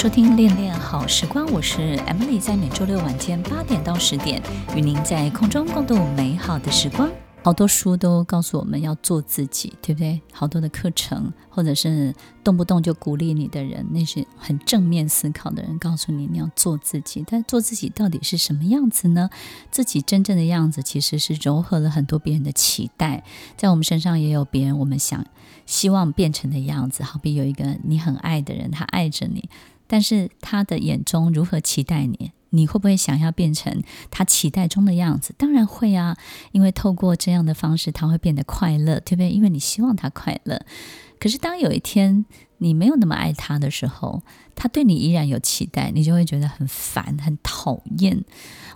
收听《恋恋好时光》，我是 Emily，在每周六晚间八点到十点，与您在空中共度美好的时光。好多书都告诉我们要做自己，对不对？好多的课程，或者是动不动就鼓励你的人，那些很正面思考的人，告诉你你要做自己。但做自己到底是什么样子呢？自己真正的样子其实是糅合了很多别人的期待，在我们身上也有别人我们想希望变成的样子。好比有一个你很爱的人，他爱着你，但是他的眼中如何期待你？你会不会想要变成他期待中的样子？当然会啊，因为透过这样的方式，他会变得快乐，对不对？因为你希望他快乐。可是当有一天你没有那么爱他的时候，他对你依然有期待，你就会觉得很烦、很讨厌。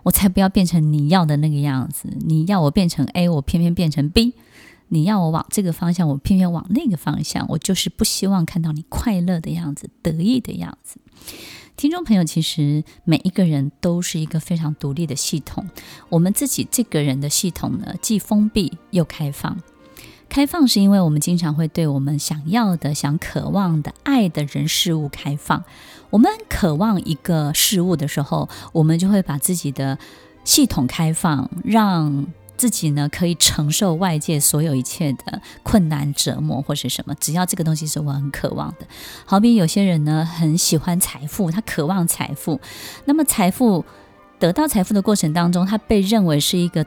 我才不要变成你要的那个样子，你要我变成 A，我偏偏变成 B。你要我往这个方向，我偏偏往那个方向。我就是不希望看到你快乐的样子、得意的样子。听众朋友，其实每一个人都是一个非常独立的系统。我们自己这个人的系统呢，既封闭又开放。开放是因为我们经常会对我们想要的、想渴望的、爱的人事物开放。我们渴望一个事物的时候，我们就会把自己的系统开放，让。自己呢，可以承受外界所有一切的困难折磨或是什么，只要这个东西是我很渴望的。好比有些人呢，很喜欢财富，他渴望财富，那么财富得到财富的过程当中，他被认为是一个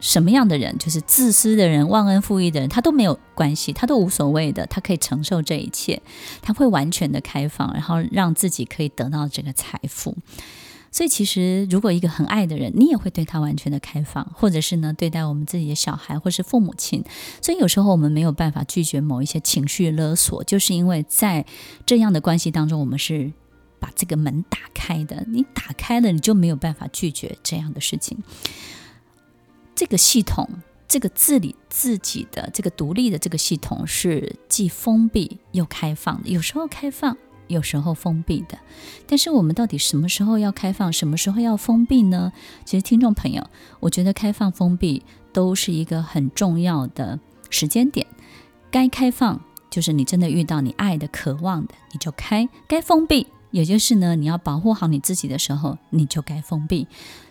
什么样的人？就是自私的人、忘恩负义的人，他都没有关系，他都无所谓的，他可以承受这一切，他会完全的开放，然后让自己可以得到这个财富。所以，其实如果一个很爱的人，你也会对他完全的开放，或者是呢，对待我们自己的小孩或是父母亲。所以有时候我们没有办法拒绝某一些情绪勒索，就是因为在这样的关系当中，我们是把这个门打开的。你打开了，你就没有办法拒绝这样的事情。这个系统，这个治理自己的这个独立的这个系统，是既封闭又开放的。有时候开放。有时候封闭的，但是我们到底什么时候要开放，什么时候要封闭呢？其实，听众朋友，我觉得开放、封闭都是一个很重要的时间点。该开放，就是你真的遇到你爱的、渴望的，你就开；该封闭，也就是呢，你要保护好你自己的时候，你就该封闭。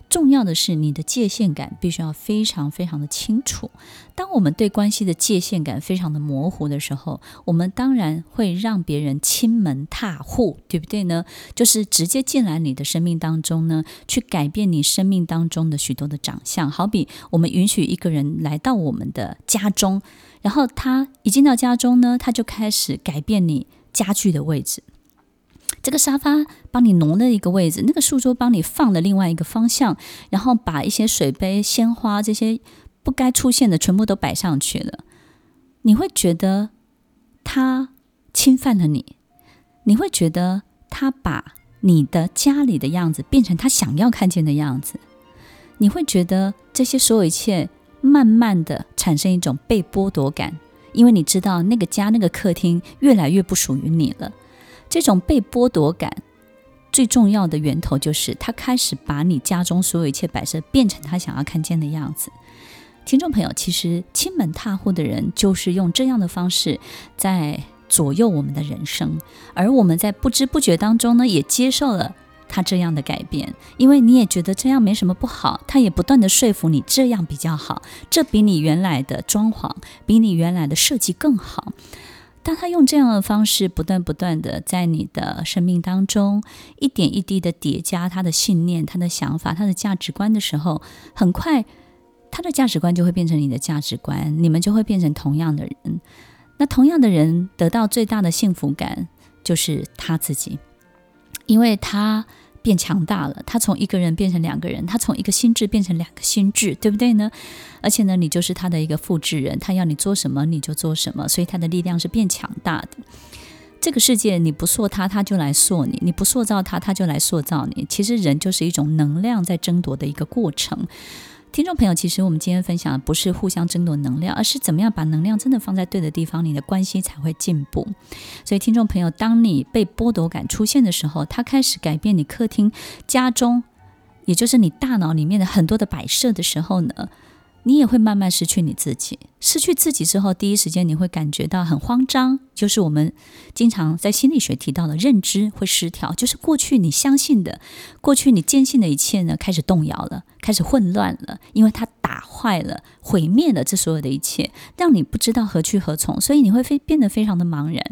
重要的是，你的界限感必须要非常非常的清楚。当我们对关系的界限感非常的模糊的时候，我们当然会让别人侵门踏户，对不对呢？就是直接进来你的生命当中呢，去改变你生命当中的许多的长相。好比我们允许一个人来到我们的家中，然后他一进到家中呢，他就开始改变你家具的位置。这个沙发帮你挪了一个位置，那个书桌帮你放了另外一个方向，然后把一些水杯、鲜花这些不该出现的全部都摆上去了。你会觉得他侵犯了你，你会觉得他把你的家里的样子变成他想要看见的样子，你会觉得这些所有一切慢慢的产生一种被剥夺感，因为你知道那个家、那个客厅越来越不属于你了。这种被剥夺感，最重要的源头就是他开始把你家中所有一切摆设变成他想要看见的样子。听众朋友，其实亲门踏户的人就是用这样的方式在左右我们的人生，而我们在不知不觉当中呢，也接受了他这样的改变，因为你也觉得这样没什么不好，他也不断地说服你这样比较好，这比你原来的装潢，比你原来的设计更好。当他用这样的方式不断不断的在你的生命当中一点一滴的叠加他的信念、他的想法、他的价值观的时候，很快他的价值观就会变成你的价值观，你们就会变成同样的人。那同样的人得到最大的幸福感就是他自己，因为他。变强大了，他从一个人变成两个人，他从一个心智变成两个心智，对不对呢？而且呢，你就是他的一个复制人，他要你做什么你就做什么，所以他的力量是变强大的。这个世界你不塑他，他就来塑你；你不塑造他，他就来塑造你。其实人就是一种能量在争夺的一个过程。听众朋友，其实我们今天分享的不是互相争夺能量，而是怎么样把能量真的放在对的地方，你的关系才会进步。所以，听众朋友，当你被剥夺感出现的时候，它开始改变你客厅、家中，也就是你大脑里面的很多的摆设的时候呢，你也会慢慢失去你自己。失去自己之后，第一时间你会感觉到很慌张，就是我们经常在心理学提到的认知会失调，就是过去你相信的、过去你坚信的一切呢，开始动摇了，开始混乱了，因为它打坏了、毁灭了这所有的一切，让你不知道何去何从，所以你会非变得非常的茫然。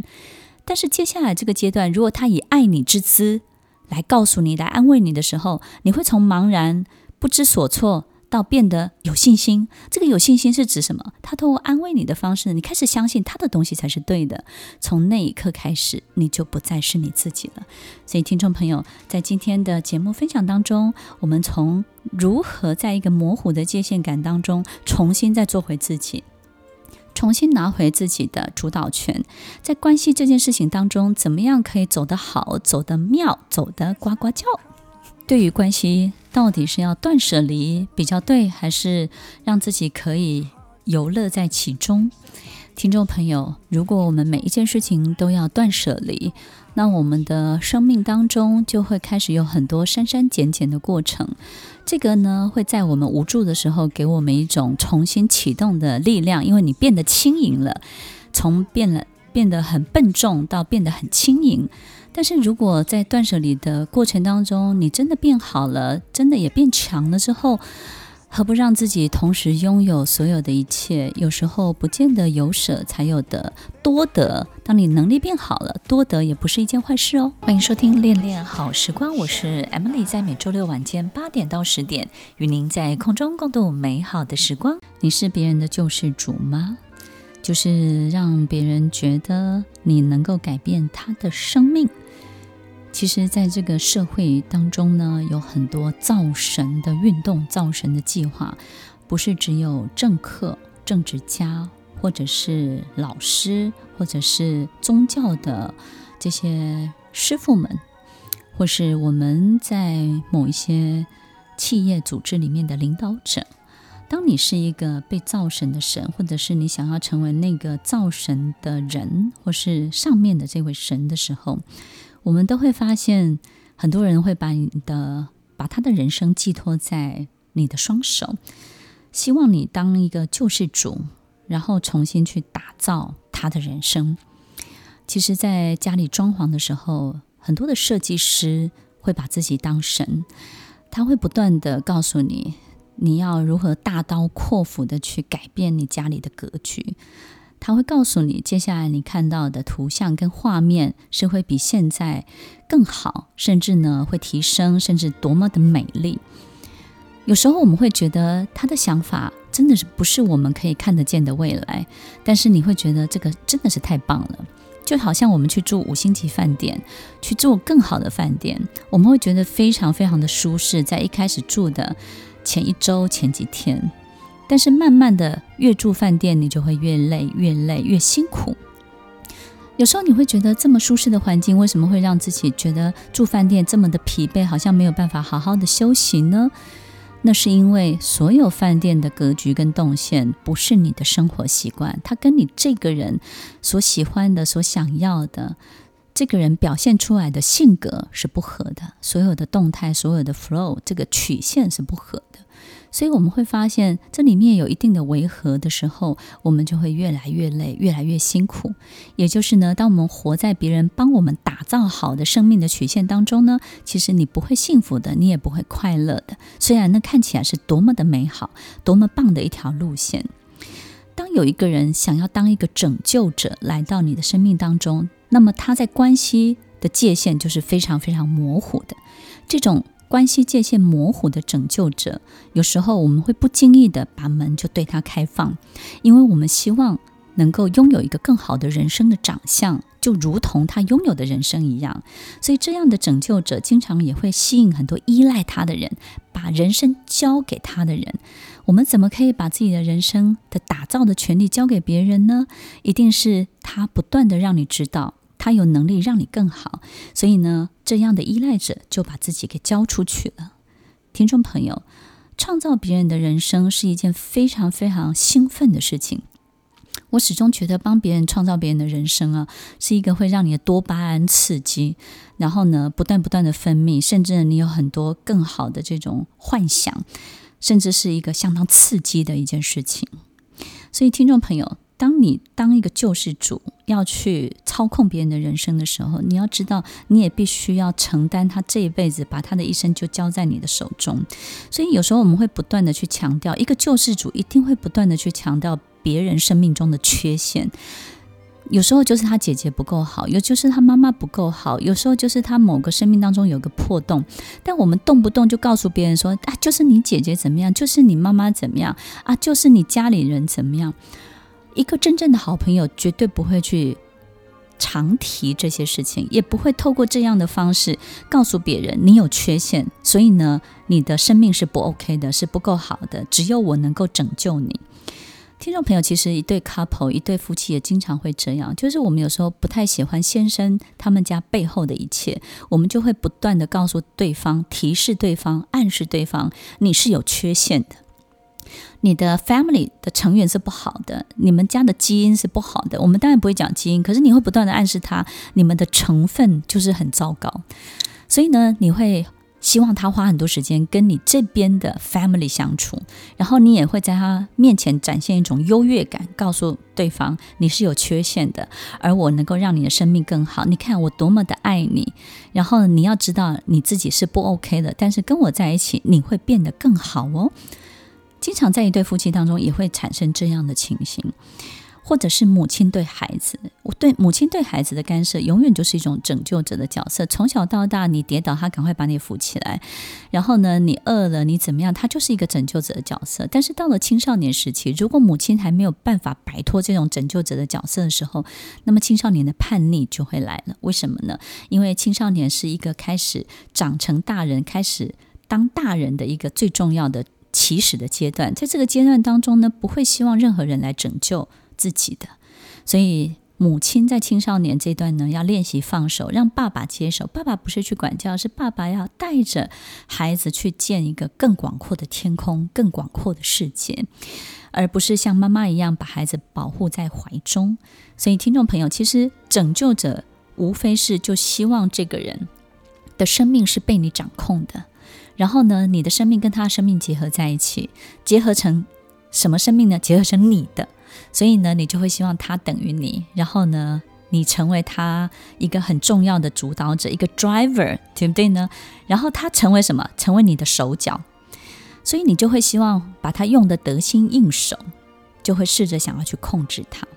但是接下来这个阶段，如果他以爱你之姿来告诉你、来安慰你的时候，你会从茫然、不知所措到变得有信心。这个有信心是指什么？他通过安慰你的方式，你开始相信他的东西才是对的。从那一刻开始，你就不再是你自己了。所以，听众朋友，在今天的节目分享当中，我们从如何在一个模糊的界限感当中，重新再做回自己。重新拿回自己的主导权，在关系这件事情当中，怎么样可以走得好、走得妙、走得呱呱叫？对于关系，到底是要断舍离比较对，还是让自己可以游乐在其中？听众朋友，如果我们每一件事情都要断舍离，那我们的生命当中就会开始有很多删删减减的过程。这个呢，会在我们无助的时候给我们一种重新启动的力量，因为你变得轻盈了，从变了变得很笨重到变得很轻盈。但是如果在断舍离的过程当中，你真的变好了，真的也变强了之后，何不让自己同时拥有所有的一切？有时候不见得有舍才有得，多得。当你能力变好了，多得也不是一件坏事哦。欢迎收听《恋恋好时光》，我是 Emily，在每周六晚间八点到十点，与您在空中共度美好的时光。你是别人的救世主吗？就是让别人觉得你能够改变他的生命。其实，在这个社会当中呢，有很多造神的运动、造神的计划，不是只有政客、政治家，或者是老师，或者是宗教的这些师傅们，或是我们在某一些企业组织里面的领导者。当你是一个被造神的神，或者是你想要成为那个造神的人，或是上面的这位神的时候，我们都会发现，很多人会把你的、把他的人生寄托在你的双手，希望你当一个救世主，然后重新去打造他的人生。其实，在家里装潢的时候，很多的设计师会把自己当神，他会不断地告诉你，你要如何大刀阔斧地去改变你家里的格局。他会告诉你，接下来你看到的图像跟画面是会比现在更好，甚至呢会提升，甚至多么的美丽。有时候我们会觉得他的想法真的是不是我们可以看得见的未来，但是你会觉得这个真的是太棒了，就好像我们去住五星级饭店，去住更好的饭店，我们会觉得非常非常的舒适，在一开始住的前一周、前几天。但是慢慢的，越住饭店，你就会越累，越累，越辛苦。有时候你会觉得这么舒适的环境，为什么会让自己觉得住饭店这么的疲惫，好像没有办法好好的休息呢？那是因为所有饭店的格局跟动线不是你的生活习惯，它跟你这个人所喜欢的、所想要的，这个人表现出来的性格是不合的。所有的动态，所有的 flow，这个曲线是不合的。所以我们会发现，这里面有一定的违和的时候，我们就会越来越累，越来越辛苦。也就是呢，当我们活在别人帮我们打造好的生命的曲线当中呢，其实你不会幸福的，你也不会快乐的。虽然那看起来是多么的美好，多么棒的一条路线。当有一个人想要当一个拯救者来到你的生命当中，那么他在关系的界限就是非常非常模糊的。这种。关系界限模糊的拯救者，有时候我们会不经意的把门就对他开放，因为我们希望能够拥有一个更好的人生的长相，就如同他拥有的人生一样。所以，这样的拯救者经常也会吸引很多依赖他的人，把人生交给他的人。我们怎么可以把自己的人生的打造的权利交给别人呢？一定是他不断地让你知道。他有能力让你更好，所以呢，这样的依赖者就把自己给交出去了。听众朋友，创造别人的人生是一件非常非常兴奋的事情。我始终觉得帮别人创造别人的人生啊，是一个会让你的多巴胺刺激，然后呢，不断不断的分泌，甚至你有很多更好的这种幻想。甚至是一个相当刺激的一件事情。所以，听众朋友，当你当一个救世主要去操控别人的人生的时候，你要知道，你也必须要承担他这一辈子把他的一生就交在你的手中。所以，有时候我们会不断的去强调，一个救世主一定会不断的去强调别人生命中的缺陷。有时候就是他姐姐不够好，有就是他妈妈不够好，有时候就是他某个生命当中有个破洞。但我们动不动就告诉别人说啊，就是你姐姐怎么样，就是你妈妈怎么样啊，就是你家里人怎么样。一个真正的好朋友绝对不会去常提这些事情，也不会透过这样的方式告诉别人你有缺陷，所以呢，你的生命是不 OK 的，是不够好的，只有我能够拯救你。听众朋友，其实一对 couple，一对夫妻也经常会这样，就是我们有时候不太喜欢先生他们家背后的一切，我们就会不断地告诉对方、提示对方、暗示对方，你是有缺陷的，你的 family 的成员是不好的，你们家的基因是不好的。我们当然不会讲基因，可是你会不断的暗示他，你们的成分就是很糟糕，所以呢，你会。希望他花很多时间跟你这边的 family 相处，然后你也会在他面前展现一种优越感，告诉对方你是有缺陷的，而我能够让你的生命更好。你看我多么的爱你，然后你要知道你自己是不 OK 的，但是跟我在一起你会变得更好哦。经常在一对夫妻当中也会产生这样的情形。或者是母亲对孩子，我对母亲对孩子的干涉，永远就是一种拯救者的角色。从小到大，你跌倒，他赶快把你扶起来；然后呢，你饿了，你怎么样，他就是一个拯救者的角色。但是到了青少年时期，如果母亲还没有办法摆脱这种拯救者的角色的时候，那么青少年的叛逆就会来了。为什么呢？因为青少年是一个开始长成大人、开始当大人的一个最重要的起始的阶段。在这个阶段当中呢，不会希望任何人来拯救。自己的，所以母亲在青少年这段呢，要练习放手，让爸爸接手。爸爸不是去管教，是爸爸要带着孩子去见一个更广阔的天空、更广阔的世界，而不是像妈妈一样把孩子保护在怀中。所以，听众朋友，其实拯救者无非是就希望这个人的生命是被你掌控的，然后呢，你的生命跟他的生命结合在一起，结合成什么生命呢？结合成你的。所以呢，你就会希望他等于你，然后呢，你成为他一个很重要的主导者，一个 driver，对不对呢？然后他成为什么？成为你的手脚，所以你就会希望把他用得得心应手，就会试着想要去控制他。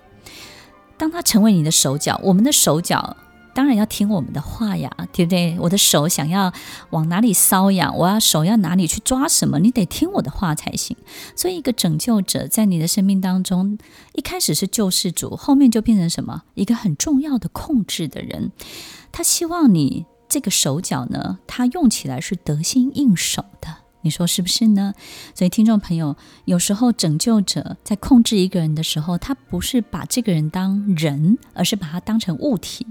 当他成为你的手脚，我们的手脚。当然要听我们的话呀，对不对？我的手想要往哪里搔痒，我要手要哪里去抓什么，你得听我的话才行。所以，一个拯救者在你的生命当中，一开始是救世主，后面就变成什么？一个很重要的控制的人。他希望你这个手脚呢，他用起来是得心应手的。你说是不是呢？所以，听众朋友，有时候拯救者在控制一个人的时候，他不是把这个人当人，而是把他当成物体。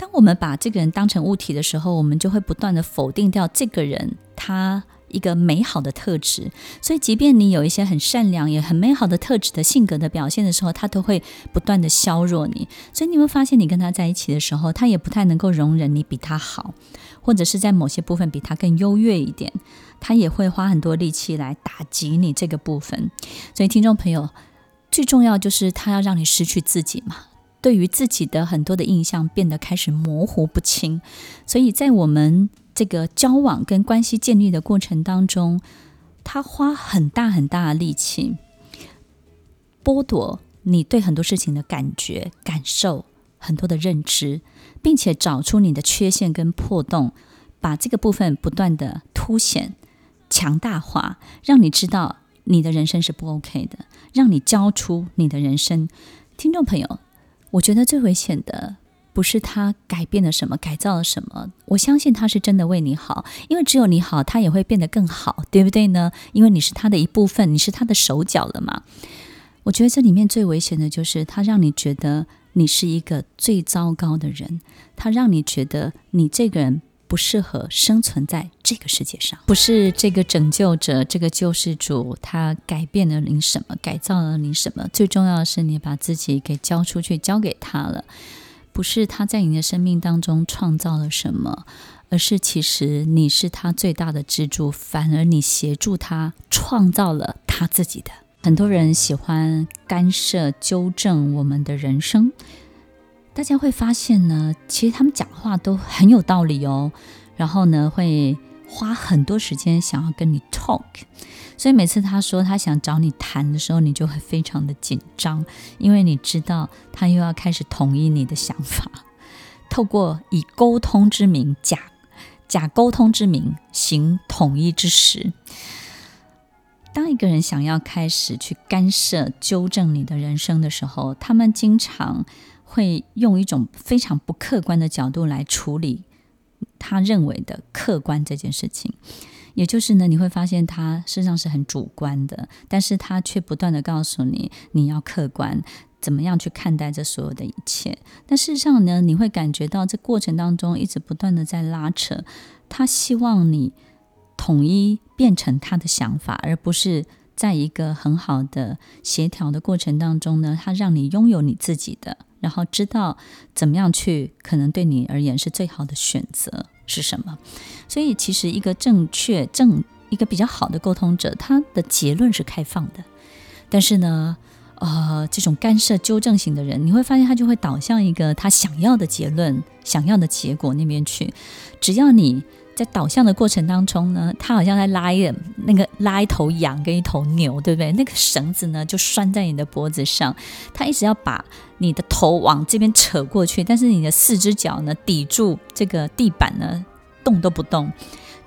当我们把这个人当成物体的时候，我们就会不断地否定掉这个人他一个美好的特质。所以，即便你有一些很善良也很美好的特质的性格的表现的时候，他都会不断地削弱你。所以，你会发现，你跟他在一起的时候，他也不太能够容忍你比他好，或者是在某些部分比他更优越一点，他也会花很多力气来打击你这个部分。所以，听众朋友，最重要就是他要让你失去自己嘛。对于自己的很多的印象变得开始模糊不清，所以在我们这个交往跟关系建立的过程当中，他花很大很大的力气剥夺你对很多事情的感觉、感受、很多的认知，并且找出你的缺陷跟破洞，把这个部分不断的凸显、强大化，让你知道你的人生是不 OK 的，让你交出你的人生。听众朋友。我觉得最危险的不是他改变了什么，改造了什么。我相信他是真的为你好，因为只有你好，他也会变得更好，对不对呢？因为你是他的一部分，你是他的手脚了嘛。我觉得这里面最危险的就是他让你觉得你是一个最糟糕的人，他让你觉得你这个人。不适合生存在这个世界上，不是这个拯救者，这个救世主，他改变了你什么，改造了你什么？最重要的是，你把自己给交出去，交给他了。不是他在你的生命当中创造了什么，而是其实你是他最大的支柱，反而你协助他创造了他自己的。很多人喜欢干涉、纠正我们的人生，大家会发现呢，其实他们讲话都很有道理哦。然后呢，会花很多时间想要跟你 talk，所以每次他说他想找你谈的时候，你就会非常的紧张，因为你知道他又要开始统一你的想法，透过以沟通之名假假沟通之名行统一之实。当一个人想要开始去干涉、纠正你的人生的时候，他们经常会用一种非常不客观的角度来处理他认为的客观这件事情。也就是呢，你会发现他事实上是很主观的，但是他却不断地告诉你，你要客观，怎么样去看待这所有的一切。但事实上呢，你会感觉到这过程当中一直不断地在拉扯，他希望你。统一变成他的想法，而不是在一个很好的协调的过程当中呢，他让你拥有你自己的，然后知道怎么样去，可能对你而言是最好的选择是什么。所以，其实一个正确、正一个比较好的沟通者，他的结论是开放的。但是呢，呃，这种干涉、纠正型的人，你会发现他就会导向一个他想要的结论、想要的结果那边去。只要你。在导向的过程当中呢，他好像在拉一那个拉一头羊跟一头牛，对不对？那个绳子呢就拴在你的脖子上，他一直要把你的头往这边扯过去，但是你的四只脚呢抵住这个地板呢，动都不动。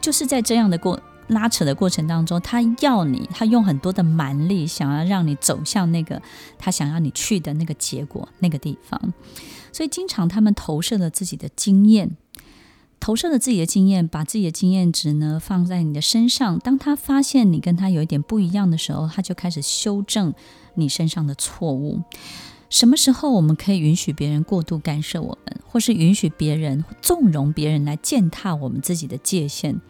就是在这样的过拉扯的过程当中，他要你，他用很多的蛮力，想要让你走向那个他想要你去的那个结果那个地方。所以经常他们投射了自己的经验。投射了自己的经验，把自己的经验值呢放在你的身上。当他发现你跟他有一点不一样的时候，他就开始修正你身上的错误。什么时候我们可以允许别人过度干涉我们，或是允许别人纵容别人来践踏我们自己的界限？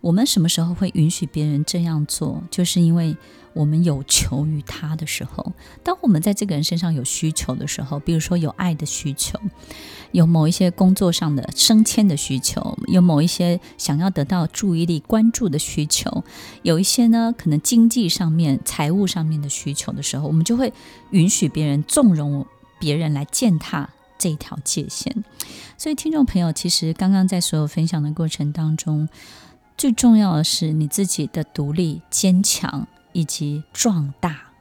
我们什么时候会允许别人这样做？就是因为。我们有求于他的时候，当我们在这个人身上有需求的时候，比如说有爱的需求，有某一些工作上的升迁的需求，有某一些想要得到注意力关注的需求，有一些呢可能经济上面、财务上面的需求的时候，我们就会允许别人纵容别人来践踏这一条界限。所以，听众朋友，其实刚刚在所有分享的过程当中，最重要的是你自己的独立、坚强。以及壮大，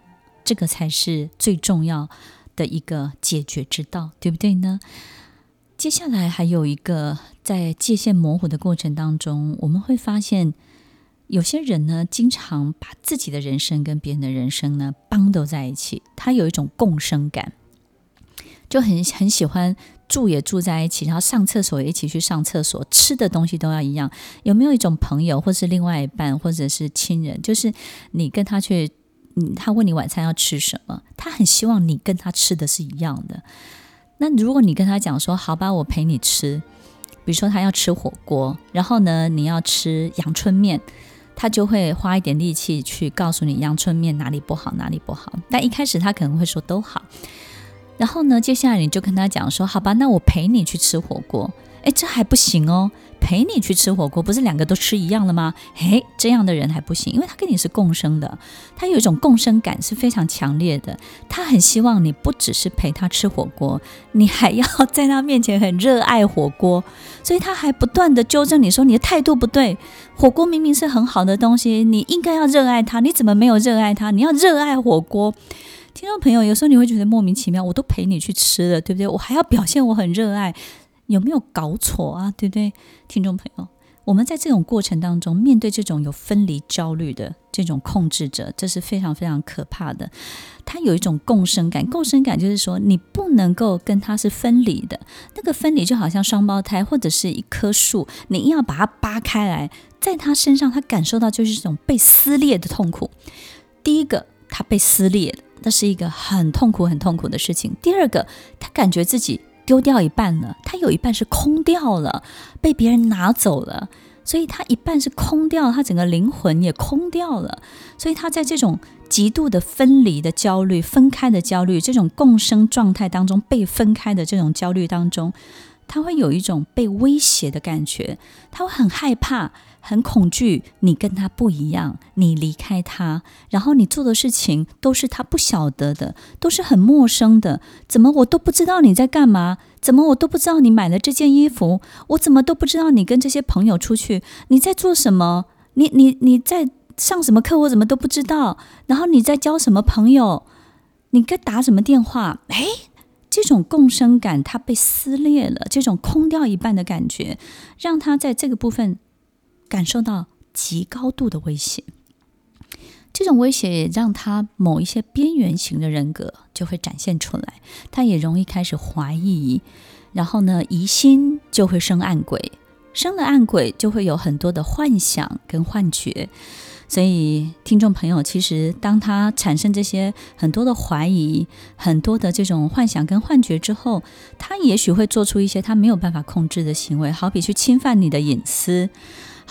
这个才是最重要的一个解决之道，对不对呢？接下来还有一个，在界限模糊的过程当中，我们会发现有些人呢，经常把自己的人生跟别人的人生呢绑都在一起，他有一种共生感，就很很喜欢。住也住在一起，然后上厕所也一起去上厕所，吃的东西都要一样。有没有一种朋友，或是另外一半，或者是亲人，就是你跟他去，嗯，他问你晚餐要吃什么，他很希望你跟他吃的是一样的。那如果你跟他讲说，好吧，我陪你吃，比如说他要吃火锅，然后呢，你要吃阳春面，他就会花一点力气去告诉你阳春面哪里不好，哪里不好。但一开始他可能会说都好。然后呢，接下来你就跟他讲说，好吧，那我陪你去吃火锅。诶，这还不行哦，陪你去吃火锅，不是两个都吃一样了吗？诶，这样的人还不行，因为他跟你是共生的，他有一种共生感是非常强烈的。他很希望你不只是陪他吃火锅，你还要在他面前很热爱火锅，所以他还不断地纠正你说你的态度不对。火锅明明是很好的东西，你应该要热爱它，你怎么没有热爱它？你要热爱火锅。听众朋友，有时候你会觉得莫名其妙，我都陪你去吃了，对不对？我还要表现我很热爱，有没有搞错啊？对不对？听众朋友，我们在这种过程当中，面对这种有分离焦虑的这种控制者，这是非常非常可怕的。他有一种共生感，共生感就是说，你不能够跟他是分离的。那个分离就好像双胞胎或者是一棵树，你硬要把它扒开来，在他身上，他感受到就是这种被撕裂的痛苦。第一个，他被撕裂了。那是一个很痛苦、很痛苦的事情。第二个，他感觉自己丢掉一半了，他有一半是空掉了，被别人拿走了，所以他一半是空掉，他整个灵魂也空掉了。所以他在这种极度的分离的焦虑、分开的焦虑、这种共生状态当中被分开的这种焦虑当中，他会有一种被威胁的感觉，他会很害怕、很恐惧。你跟他不一样，你离开他，然后你做的事情都是他不晓得的，都是很陌生的。怎么我都不知道你在干嘛？怎么我都不知道你买了这件衣服？我怎么都不知道你跟这些朋友出去？你在做什么？你你你在上什么课？我怎么都不知道？然后你在交什么朋友？你该打什么电话？哎，这种共生感它被撕裂了，这种空掉一半的感觉，让他在这个部分感受到极高度的威胁。这种威胁也让他某一些边缘型的人格就会展现出来，他也容易开始怀疑，然后呢，疑心就会生暗鬼，生了暗鬼就会有很多的幻想跟幻觉。所以，听众朋友，其实当他产生这些很多的怀疑、很多的这种幻想跟幻觉之后，他也许会做出一些他没有办法控制的行为，好比去侵犯你的隐私，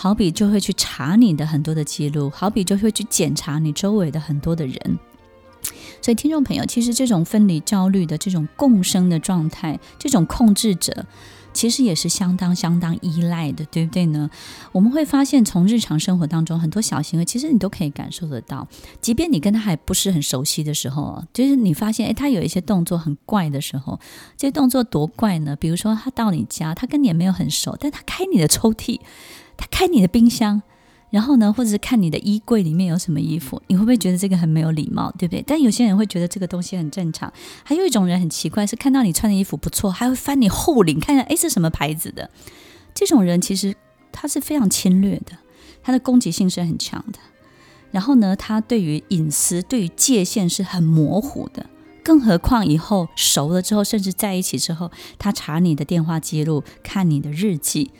好比就会去查你的很多的记录，好比就会去检查你周围的很多的人。所以，听众朋友，其实这种分离焦虑的这种共生的状态，这种控制者。其实也是相当相当依赖的，对不对呢？我们会发现，从日常生活当中很多小行为，其实你都可以感受得到。即便你跟他还不是很熟悉的时候，就是你发现，诶，他有一些动作很怪的时候，这些动作多怪呢？比如说，他到你家，他跟你也没有很熟，但他开你的抽屉，他开你的冰箱。然后呢，或者是看你的衣柜里面有什么衣服，你会不会觉得这个很没有礼貌，对不对？但有些人会觉得这个东西很正常。还有一种人很奇怪，是看到你穿的衣服不错，还会翻你后领看看，哎，是什么牌子的？这种人其实他是非常侵略的，他的攻击性是很强的。然后呢，他对于隐私、对于界限是很模糊的。更何况以后熟了之后，甚至在一起之后，他查你的电话记录，看你的日记。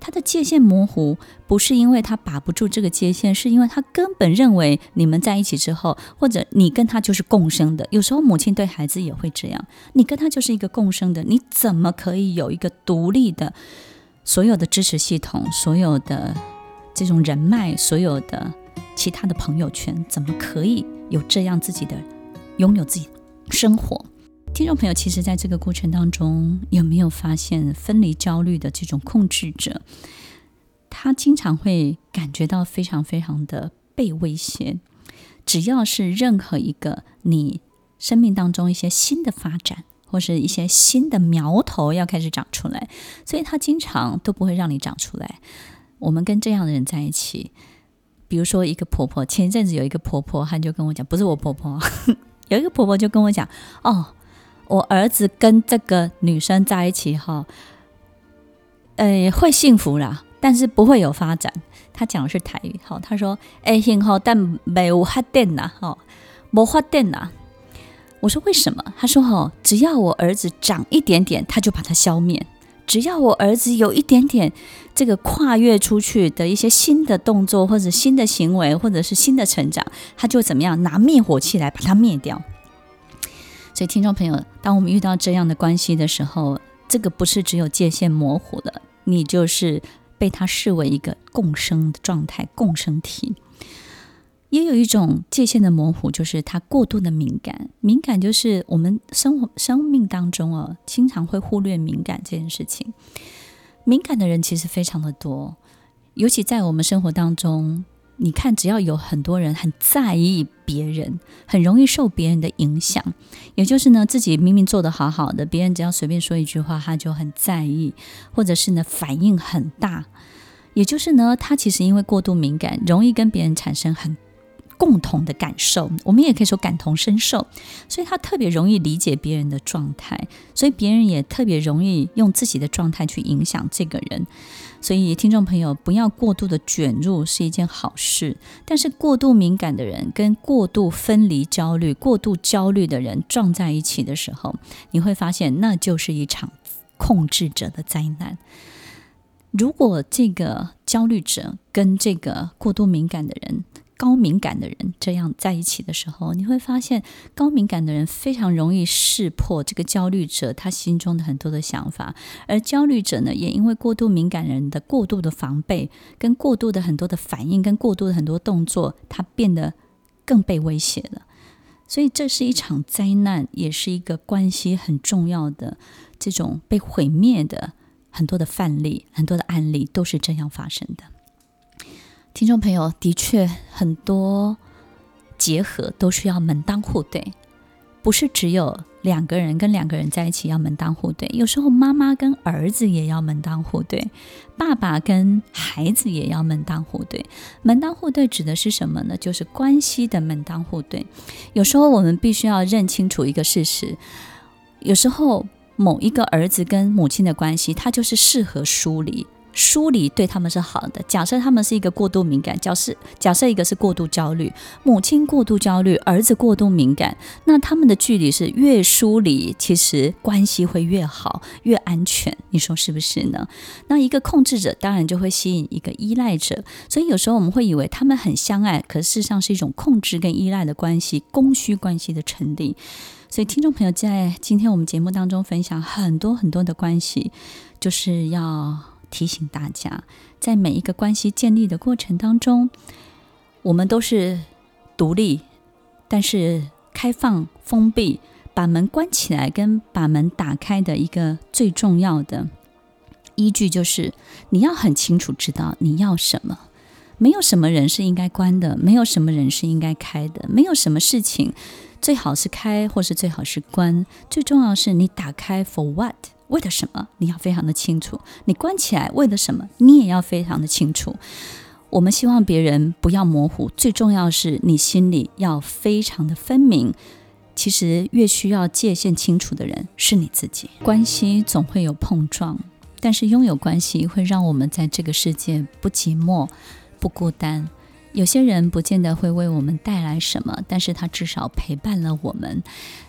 他的界限模糊，不是因为他把不住这个界限，是因为他根本认为你们在一起之后，或者你跟他就是共生的。有时候母亲对孩子也会这样，你跟他就是一个共生的，你怎么可以有一个独立的所有的支持系统，所有的这种人脉，所有的其他的朋友圈，怎么可以有这样自己的拥有自己生活？听众朋友，其实在这个过程当中，有没有发现分离焦虑的这种控制者，他经常会感觉到非常非常的被威胁。只要是任何一个你生命当中一些新的发展，或是一些新的苗头要开始长出来，所以他经常都不会让你长出来。我们跟这样的人在一起，比如说一个婆婆，前一阵子有一个婆婆，她就跟我讲，不是我婆婆，有一个婆婆就跟我讲，哦。我儿子跟这个女生在一起哈，呃，会幸福啦，但是不会有发展。他讲的是台语，好，他说：“哎，幸福，但没有发展呐，哈，没发展呐。”我说：“为什么？”他说：“哈，只要我儿子长一点点，他就把他消灭；只要我儿子有一点点这个跨越出去的一些新的动作，或者新的行为，或者是新的成长，他就怎么样拿灭火器来把它灭掉。”所以，听众朋友，当我们遇到这样的关系的时候，这个不是只有界限模糊了，你就是被他视为一个共生的状态、共生体。也有一种界限的模糊，就是他过度的敏感。敏感就是我们生活生命当中啊，经常会忽略敏感这件事情。敏感的人其实非常的多，尤其在我们生活当中。你看，只要有很多人很在意别人，很容易受别人的影响。也就是呢，自己明明做得好好的，别人只要随便说一句话，他就很在意，或者是呢反应很大。也就是呢，他其实因为过度敏感，容易跟别人产生很共同的感受，我们也可以说感同身受，所以他特别容易理解别人的状态，所以别人也特别容易用自己的状态去影响这个人。所以听众朋友不要过度的卷入是一件好事，但是过度敏感的人跟过度分离焦虑、过度焦虑的人撞在一起的时候，你会发现那就是一场控制者的灾难。如果这个焦虑者跟这个过度敏感的人，高敏感的人这样在一起的时候，你会发现高敏感的人非常容易识破这个焦虑者他心中的很多的想法，而焦虑者呢，也因为过度敏感人的过度的防备，跟过度的很多的反应，跟过度的很多动作，他变得更被威胁了。所以这是一场灾难，也是一个关系很重要的这种被毁灭的很多的范例、很多的案例都是这样发生的。听众朋友，的确很多结合都需要门当户对，不是只有两个人跟两个人在一起要门当户对，有时候妈妈跟儿子也要门当户对，爸爸跟孩子也要门当户对。门当户对指的是什么呢？就是关系的门当户对。有时候我们必须要认清楚一个事实，有时候某一个儿子跟母亲的关系，他就是适合疏离。疏离对他们是好的。假设他们是一个过度敏感，假设假设一个是过度焦虑，母亲过度焦虑，儿子过度敏感，那他们的距离是越疏离，其实关系会越好，越安全。你说是不是呢？那一个控制者当然就会吸引一个依赖者，所以有时候我们会以为他们很相爱，可事实上是一种控制跟依赖的关系，供需关系的成立。所以听众朋友在今天我们节目当中分享很多很多的关系，就是要。提醒大家，在每一个关系建立的过程当中，我们都是独立，但是开放、封闭、把门关起来跟把门打开的一个最重要的依据，就是你要很清楚知道你要什么。没有什么人是应该关的，没有什么人是应该开的，没有什么事情最好是开，或是最好是关。最重要是你打开 for what？为了什么？你要非常的清楚。你关起来为了什么？你也要非常的清楚。我们希望别人不要模糊，最重要是你心里要非常的分明。其实越需要界限清楚的人是你自己。关系总会有碰撞，但是拥有关系会让我们在这个世界不寂寞、不孤单。有些人不见得会为我们带来什么，但是他至少陪伴了我们。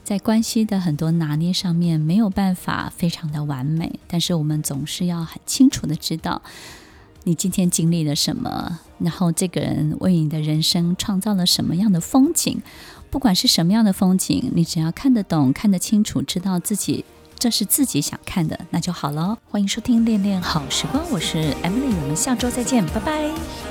在关系的很多拿捏上面，没有办法非常的完美，但是我们总是要很清楚的知道，你今天经历了什么，然后这个人为你的人生创造了什么样的风景。不管是什么样的风景，你只要看得懂、看得清楚，知道自己这是自己想看的，那就好了。欢迎收听《恋恋好时光》，我是 Emily，我们下周再见，拜拜。